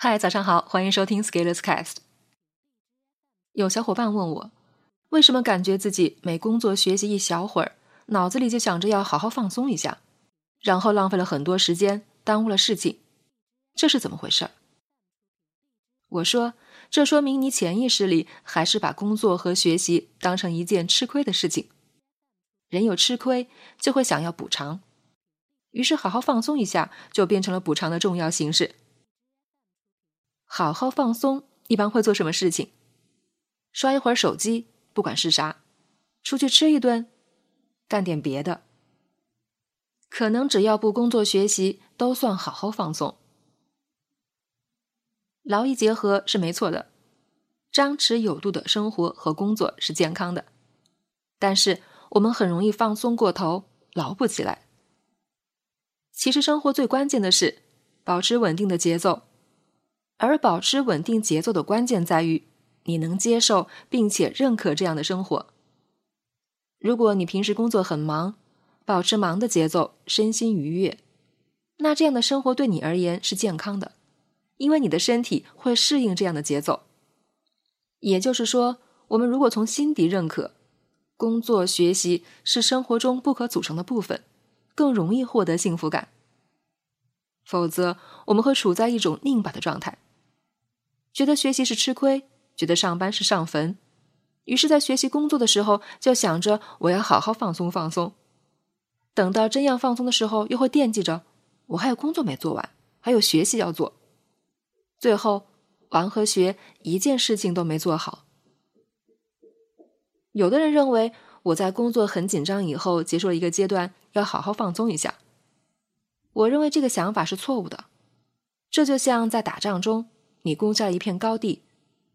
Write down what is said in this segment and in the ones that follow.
嗨，早上好，欢迎收听 Scalers Cast。有小伙伴问我，为什么感觉自己每工作学习一小会儿，脑子里就想着要好好放松一下，然后浪费了很多时间，耽误了事情，这是怎么回事？我说，这说明你潜意识里还是把工作和学习当成一件吃亏的事情。人有吃亏，就会想要补偿，于是好好放松一下，就变成了补偿的重要形式。好好放松，一般会做什么事情？刷一会儿手机，不管是啥；出去吃一顿，干点别的。可能只要不工作学习，都算好好放松。劳逸结合是没错的，张弛有度的生活和工作是健康的。但是我们很容易放松过头，劳不起来。其实生活最关键的是保持稳定的节奏。而保持稳定节奏的关键在于，你能接受并且认可这样的生活。如果你平时工作很忙，保持忙的节奏，身心愉悦，那这样的生活对你而言是健康的，因为你的身体会适应这样的节奏。也就是说，我们如果从心底认可工作学习是生活中不可组成的部分，更容易获得幸福感。否则，我们会处在一种拧巴的状态。觉得学习是吃亏，觉得上班是上坟，于是，在学习工作的时候就想着我要好好放松放松。等到真要放松的时候，又会惦记着我还有工作没做完，还有学习要做。最后，玩和学一件事情都没做好。有的人认为我在工作很紧张以后结束了一个阶段，要好好放松一下。我认为这个想法是错误的。这就像在打仗中。你攻下了一片高地，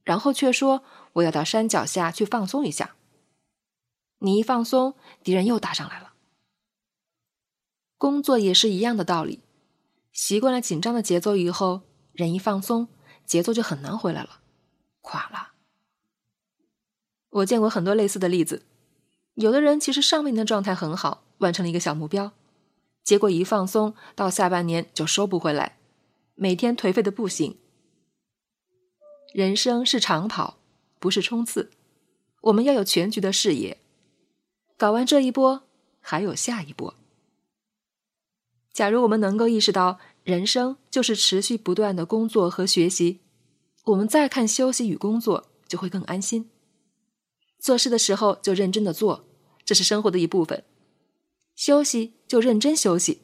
然后却说我要到山脚下去放松一下。你一放松，敌人又打上来了。工作也是一样的道理，习惯了紧张的节奏以后，人一放松，节奏就很难回来了，垮了。我见过很多类似的例子，有的人其实上半年的状态很好，完成了一个小目标，结果一放松，到下半年就收不回来，每天颓废的不行。人生是长跑，不是冲刺。我们要有全局的视野，搞完这一波，还有下一波。假如我们能够意识到人生就是持续不断的工作和学习，我们再看休息与工作就会更安心。做事的时候就认真的做，这是生活的一部分；休息就认真休息，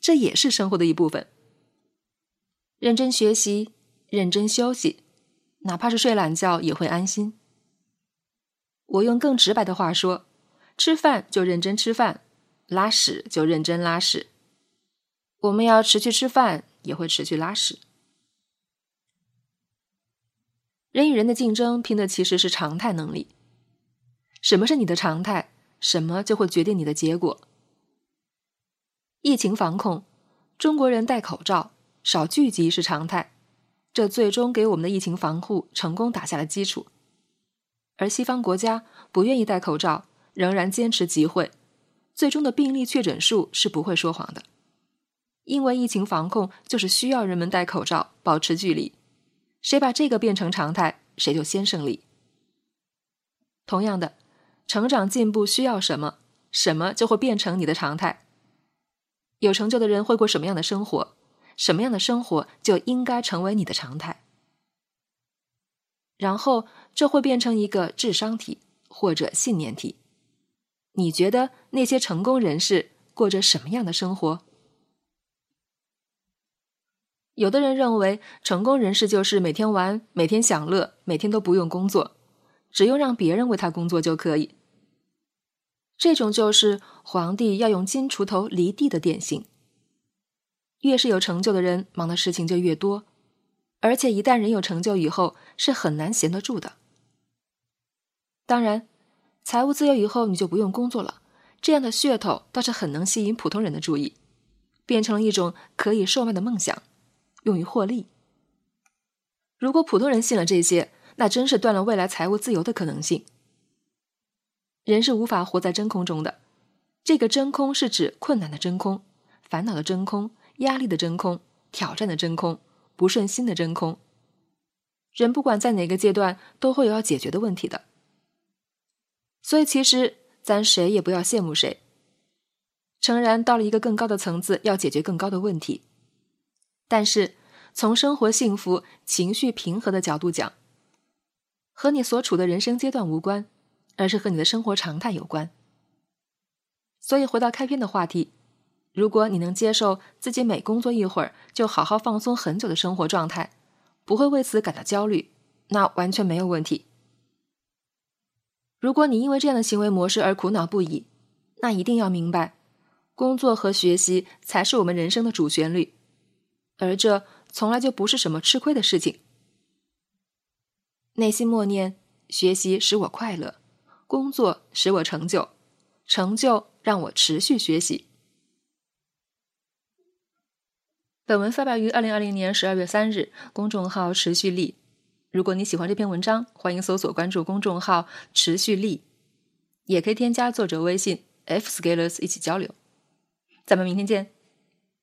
这也是生活的一部分。认真学习，认真休息。哪怕是睡懒觉也会安心。我用更直白的话说，吃饭就认真吃饭，拉屎就认真拉屎。我们要持续吃饭，也会持续拉屎。人与人的竞争拼的其实是常态能力。什么是你的常态？什么就会决定你的结果。疫情防控，中国人戴口罩、少聚集是常态。这最终给我们的疫情防护成功打下了基础，而西方国家不愿意戴口罩，仍然坚持集会，最终的病例确诊数是不会说谎的，因为疫情防控就是需要人们戴口罩、保持距离，谁把这个变成常态，谁就先胜利。同样的，成长进步需要什么，什么就会变成你的常态。有成就的人会过什么样的生活？什么样的生活就应该成为你的常态，然后这会变成一个智商题或者信念题。你觉得那些成功人士过着什么样的生活？有的人认为成功人士就是每天玩、每天享乐、每天都不用工作，只用让别人为他工作就可以。这种就是皇帝要用金锄头犁地的典型。越是有成就的人，忙的事情就越多，而且一旦人有成就以后，是很难闲得住的。当然，财务自由以后，你就不用工作了，这样的噱头倒是很能吸引普通人的注意，变成了一种可以售卖的梦想，用于获利。如果普通人信了这些，那真是断了未来财务自由的可能性。人是无法活在真空中的，这个真空是指困难的真空、烦恼的真空。压力的真空，挑战的真空，不顺心的真空。人不管在哪个阶段，都会有要解决的问题的。所以，其实咱谁也不要羡慕谁。诚然，到了一个更高的层次，要解决更高的问题。但是，从生活幸福、情绪平和的角度讲，和你所处的人生阶段无关，而是和你的生活常态有关。所以，回到开篇的话题，如果你能接受自己每工作一会儿就好好放松很久的生活状态，不会为此感到焦虑，那完全没有问题。如果你因为这样的行为模式而苦恼不已，那一定要明白，工作和学习才是我们人生的主旋律，而这从来就不是什么吃亏的事情。内心默念：学习使我快乐，工作使我成就，成就让我持续学习。本文发表于二零二零年十二月三日，公众号“持续力”。如果你喜欢这篇文章，欢迎搜索关注公众号“持续力”，也可以添加作者微信 f scalers 一起交流。咱们明天见。